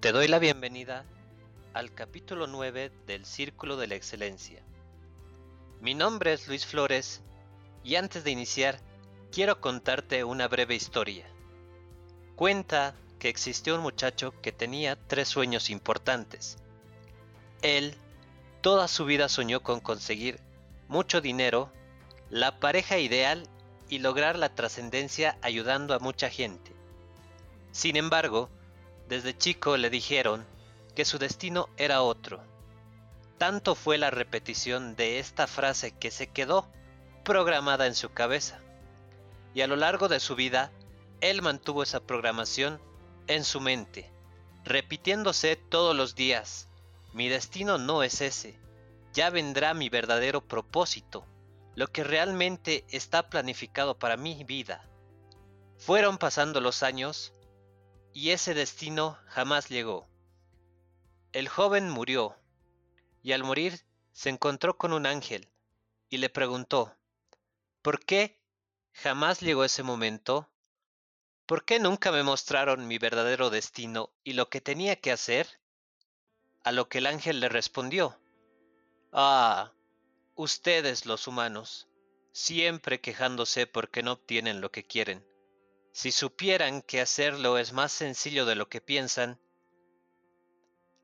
Te doy la bienvenida al capítulo 9 del Círculo de la Excelencia. Mi nombre es Luis Flores y antes de iniciar quiero contarte una breve historia. Cuenta que existió un muchacho que tenía tres sueños importantes. Él toda su vida soñó con conseguir mucho dinero, la pareja ideal y lograr la trascendencia ayudando a mucha gente. Sin embargo, desde chico le dijeron que su destino era otro. Tanto fue la repetición de esta frase que se quedó programada en su cabeza. Y a lo largo de su vida, él mantuvo esa programación en su mente, repitiéndose todos los días, mi destino no es ese, ya vendrá mi verdadero propósito, lo que realmente está planificado para mi vida. Fueron pasando los años y ese destino jamás llegó. El joven murió, y al morir se encontró con un ángel, y le preguntó, ¿por qué jamás llegó ese momento? ¿Por qué nunca me mostraron mi verdadero destino y lo que tenía que hacer? A lo que el ángel le respondió, Ah, ustedes los humanos, siempre quejándose porque no obtienen lo que quieren. Si supieran que hacerlo es más sencillo de lo que piensan,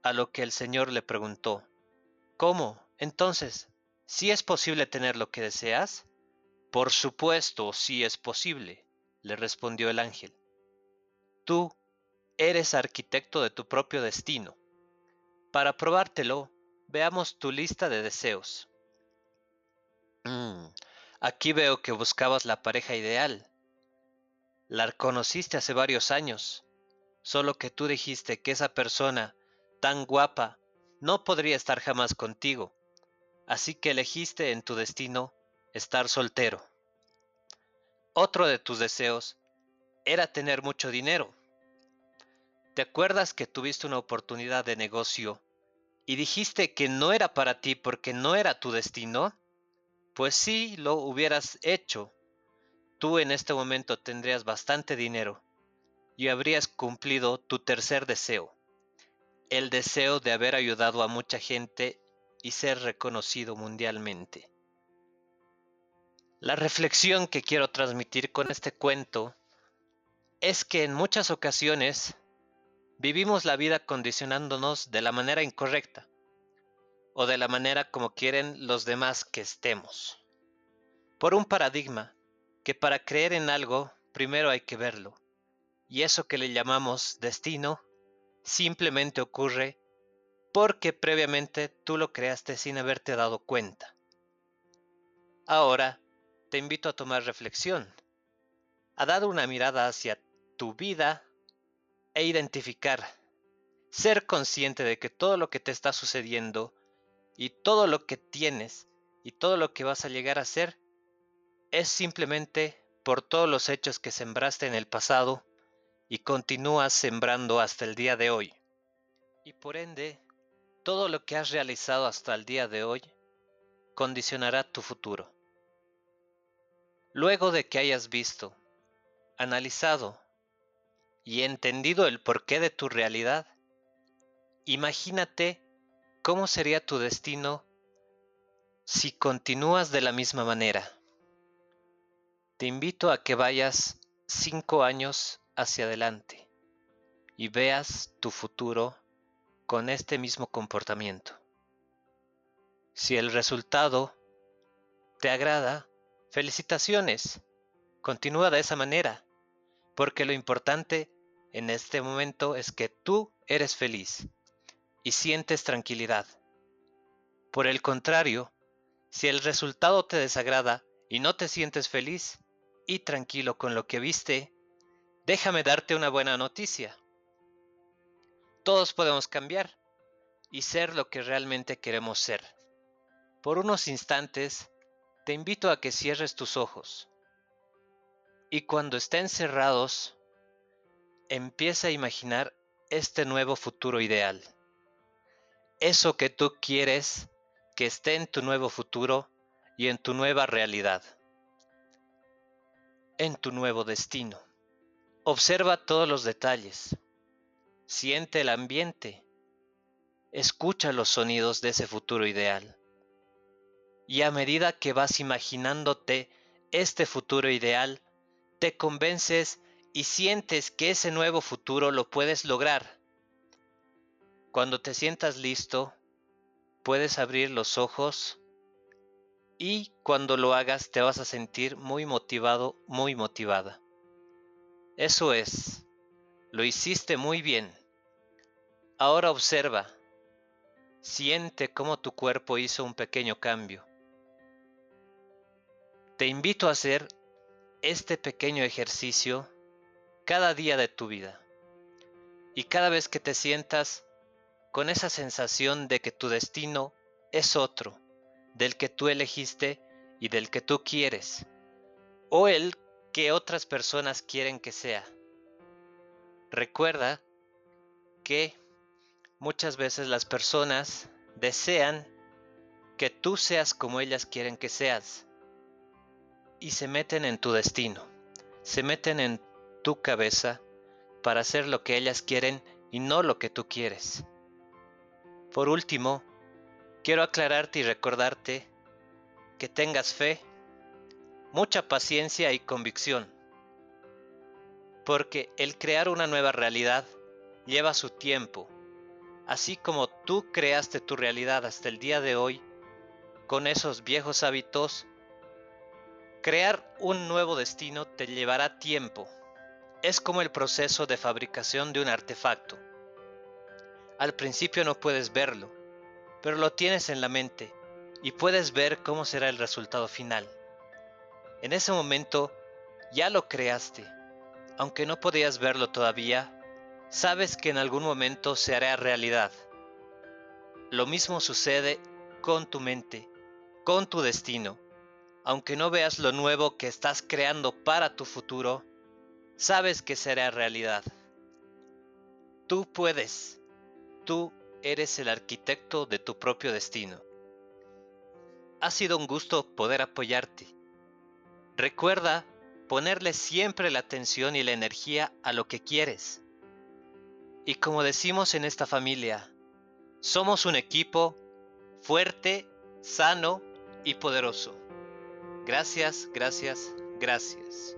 a lo que el Señor le preguntó, ¿Cómo? Entonces, ¿sí es posible tener lo que deseas? Por supuesto, sí es posible, le respondió el ángel. Tú eres arquitecto de tu propio destino. Para probártelo, veamos tu lista de deseos. Mm, aquí veo que buscabas la pareja ideal. La conociste hace varios años, solo que tú dijiste que esa persona tan guapa no podría estar jamás contigo, así que elegiste en tu destino estar soltero. Otro de tus deseos era tener mucho dinero. ¿Te acuerdas que tuviste una oportunidad de negocio y dijiste que no era para ti porque no era tu destino? Pues sí, lo hubieras hecho, tú en este momento tendrías bastante dinero y habrías cumplido tu tercer deseo, el deseo de haber ayudado a mucha gente y ser reconocido mundialmente. La reflexión que quiero transmitir con este cuento es que en muchas ocasiones vivimos la vida condicionándonos de la manera incorrecta o de la manera como quieren los demás que estemos. Por un paradigma que para creer en algo primero hay que verlo, y eso que le llamamos destino simplemente ocurre porque previamente tú lo creaste sin haberte dado cuenta. Ahora te invito a tomar reflexión, a dar una mirada hacia tu vida e identificar, ser consciente de que todo lo que te está sucediendo y todo lo que tienes y todo lo que vas a llegar a ser es simplemente por todos los hechos que sembraste en el pasado y continúas sembrando hasta el día de hoy. Y por ende, todo lo que has realizado hasta el día de hoy condicionará tu futuro. Luego de que hayas visto, analizado y entendido el porqué de tu realidad, imagínate cómo sería tu destino si continúas de la misma manera. Te invito a que vayas cinco años hacia adelante y veas tu futuro con este mismo comportamiento. Si el resultado te agrada, felicitaciones. Continúa de esa manera, porque lo importante en este momento es que tú eres feliz y sientes tranquilidad. Por el contrario, si el resultado te desagrada y no te sientes feliz, y tranquilo con lo que viste, déjame darte una buena noticia. Todos podemos cambiar y ser lo que realmente queremos ser. Por unos instantes, te invito a que cierres tus ojos y cuando estén cerrados, empieza a imaginar este nuevo futuro ideal. Eso que tú quieres que esté en tu nuevo futuro y en tu nueva realidad en tu nuevo destino. Observa todos los detalles. siente el ambiente, escucha los sonidos de ese futuro ideal. Y a medida que vas imaginándote este futuro ideal, te convences y sientes que ese nuevo futuro lo puedes lograr. Cuando te sientas listo, puedes abrir los ojos y cuando lo hagas te vas a sentir muy motivado, muy motivada. Eso es, lo hiciste muy bien. Ahora observa, siente cómo tu cuerpo hizo un pequeño cambio. Te invito a hacer este pequeño ejercicio cada día de tu vida. Y cada vez que te sientas con esa sensación de que tu destino es otro, del que tú elegiste y del que tú quieres, o el que otras personas quieren que sea. Recuerda que muchas veces las personas desean que tú seas como ellas quieren que seas y se meten en tu destino, se meten en tu cabeza para hacer lo que ellas quieren y no lo que tú quieres. Por último, quiero aclararte y recordarte que tengas fe, mucha paciencia y convicción, porque el crear una nueva realidad lleva su tiempo, así como tú creaste tu realidad hasta el día de hoy, con esos viejos hábitos, crear un nuevo destino te llevará tiempo. Es como el proceso de fabricación de un artefacto. Al principio no puedes verlo, pero lo tienes en la mente y puedes ver cómo será el resultado final. En ese momento ya lo creaste. Aunque no podías verlo todavía, sabes que en algún momento se hará realidad. Lo mismo sucede con tu mente, con tu destino. Aunque no veas lo nuevo que estás creando para tu futuro, sabes que será realidad. Tú puedes. Tú eres el arquitecto de tu propio destino. Ha sido un gusto poder apoyarte. Recuerda ponerle siempre la atención y la energía a lo que quieres. Y como decimos en esta familia, somos un equipo fuerte, sano y poderoso. Gracias, gracias, gracias.